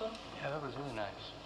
one? Yeah, that was really nice.